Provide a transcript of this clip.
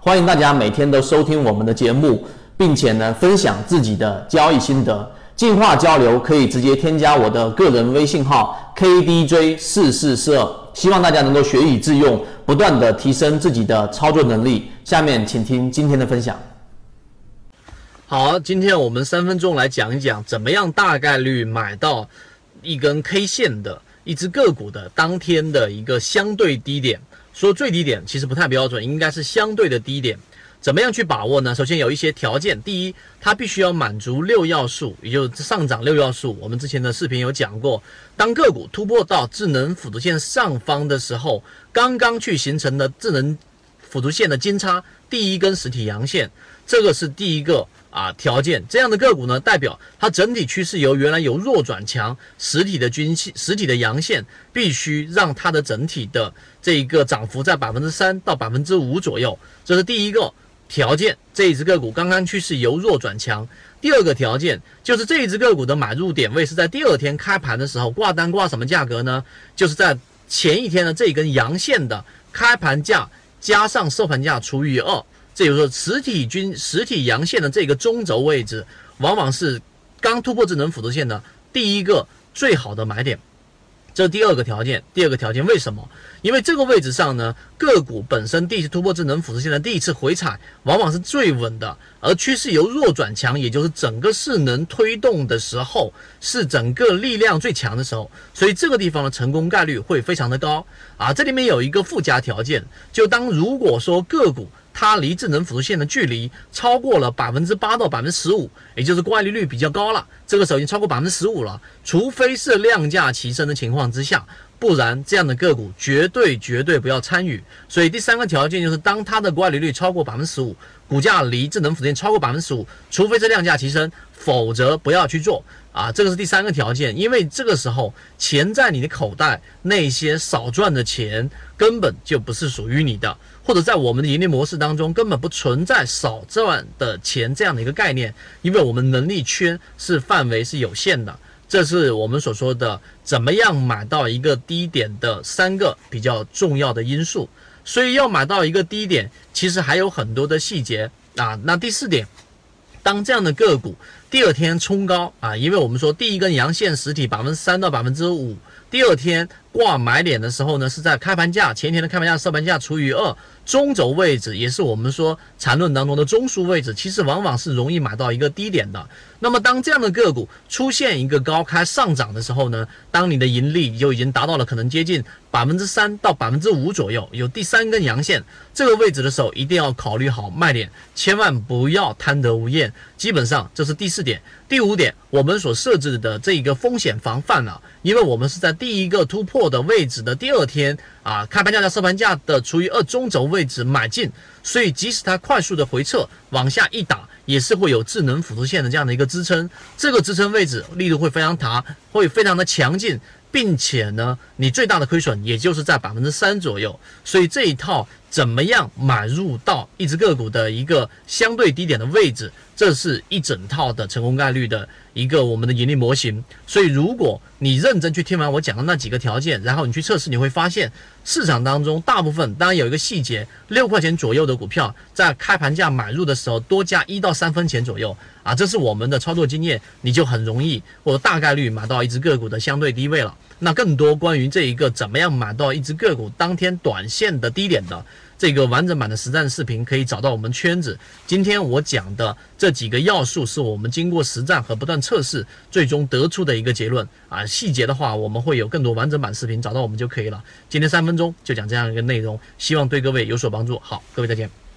欢迎大家每天都收听我们的节目，并且呢分享自己的交易心得。进化交流可以直接添加我的个人微信号 kdj 四四四二，希望大家能够学以致用，不断的提升自己的操作能力。下面请听今天的分享。好，今天我们三分钟来讲一讲，怎么样大概率买到一根 K 线的一只个股的当天的一个相对低点。说最低点其实不太标准，应该是相对的低点。怎么样去把握呢？首先有一些条件，第一，它必须要满足六要素，也就是上涨六要素。我们之前的视频有讲过，当个股突破到智能辅助线上方的时候，刚刚去形成的智能辅助线的金叉第一根实体阳线，这个是第一个啊条件。这样的个股呢，代表它整体趋势由原来由弱转强，实体的均线、实体的阳线必须让它的整体的这一个涨幅在百分之三到百分之五左右，这是第一个。条件，这一只个股刚刚趋势由弱转强。第二个条件就是这一只个股的买入点位是在第二天开盘的时候挂单挂什么价格呢？就是在前一天的这根阳线的开盘价加上收盘价除以二，这就是实体均实体阳线的这个中轴位置，往往是刚突破智能辅助线的第一个最好的买点。这第二个条件，第二个条件为什么？因为这个位置上呢，个股本身第一次突破智能辅助线的第一次回踩，往往是最稳的，而趋势由弱转强，也就是整个势能推动的时候，是整个力量最强的时候，所以这个地方的成功概率会非常的高啊。这里面有一个附加条件，就当如果说个股。它离智能辅助线的距离超过了百分之八到百分之十五，也就是乖离率比较高了。这个时候已经超过百分之十五了，除非是量价齐升的情况之下，不然这样的个股绝对绝对不要参与。所以第三个条件就是，当它的乖离率超过百分之十五，股价离智能辅助线超过百分之十五，除非是量价齐升，否则不要去做啊。这个是第三个条件，因为这个时候钱在你的口袋，那些少赚的钱根本就不是属于你的。或者在我们的盈利模式当中，根本不存在少赚的钱这样的一个概念，因为我们能力圈是范围是有限的，这是我们所说的怎么样买到一个低点的三个比较重要的因素。所以要买到一个低点，其实还有很多的细节啊。那第四点，当这样的个股第二天冲高啊，因为我们说第一根阳线实体百分之三到百分之五，第二天。挂买点的时候呢，是在开盘价前天的开盘价收盘价除以二，中轴位置也是我们说缠论当中的中枢位置，其实往往是容易买到一个低点的。那么当这样的个股出现一个高开上涨的时候呢，当你的盈利就已经达到了可能接近百分之三到百分之五左右，有第三根阳线这个位置的时候，一定要考虑好卖点，千万不要贪得无厌。基本上这是第四四点，第五点，我们所设置的这一个风险防范了，因为我们是在第一个突破。的位置的第二天啊，开盘价在收盘价的除以二中轴位置买进，所以即使它快速的回撤往下一打，也是会有智能辅助线的这样的一个支撑，这个支撑位置力度会非常大，会非常的强劲，并且呢，你最大的亏损也就是在百分之三左右，所以这一套怎么样买入到一只个股的一个相对低点的位置，这是一整套的成功概率的。一个我们的盈利模型，所以如果你认真去听完我讲的那几个条件，然后你去测试，你会发现市场当中大部分，当然有一个细节，六块钱左右的股票在开盘价买入的时候多加一到三分钱左右啊，这是我们的操作经验，你就很容易或者大概率买到一只个股的相对低位了。那更多关于这一个怎么样买到一只个股当天短线的低点的。这个完整版的实战视频可以找到我们圈子。今天我讲的这几个要素，是我们经过实战和不断测试，最终得出的一个结论啊。细节的话，我们会有更多完整版视频，找到我们就可以了。今天三分钟就讲这样一个内容，希望对各位有所帮助。好，各位再见。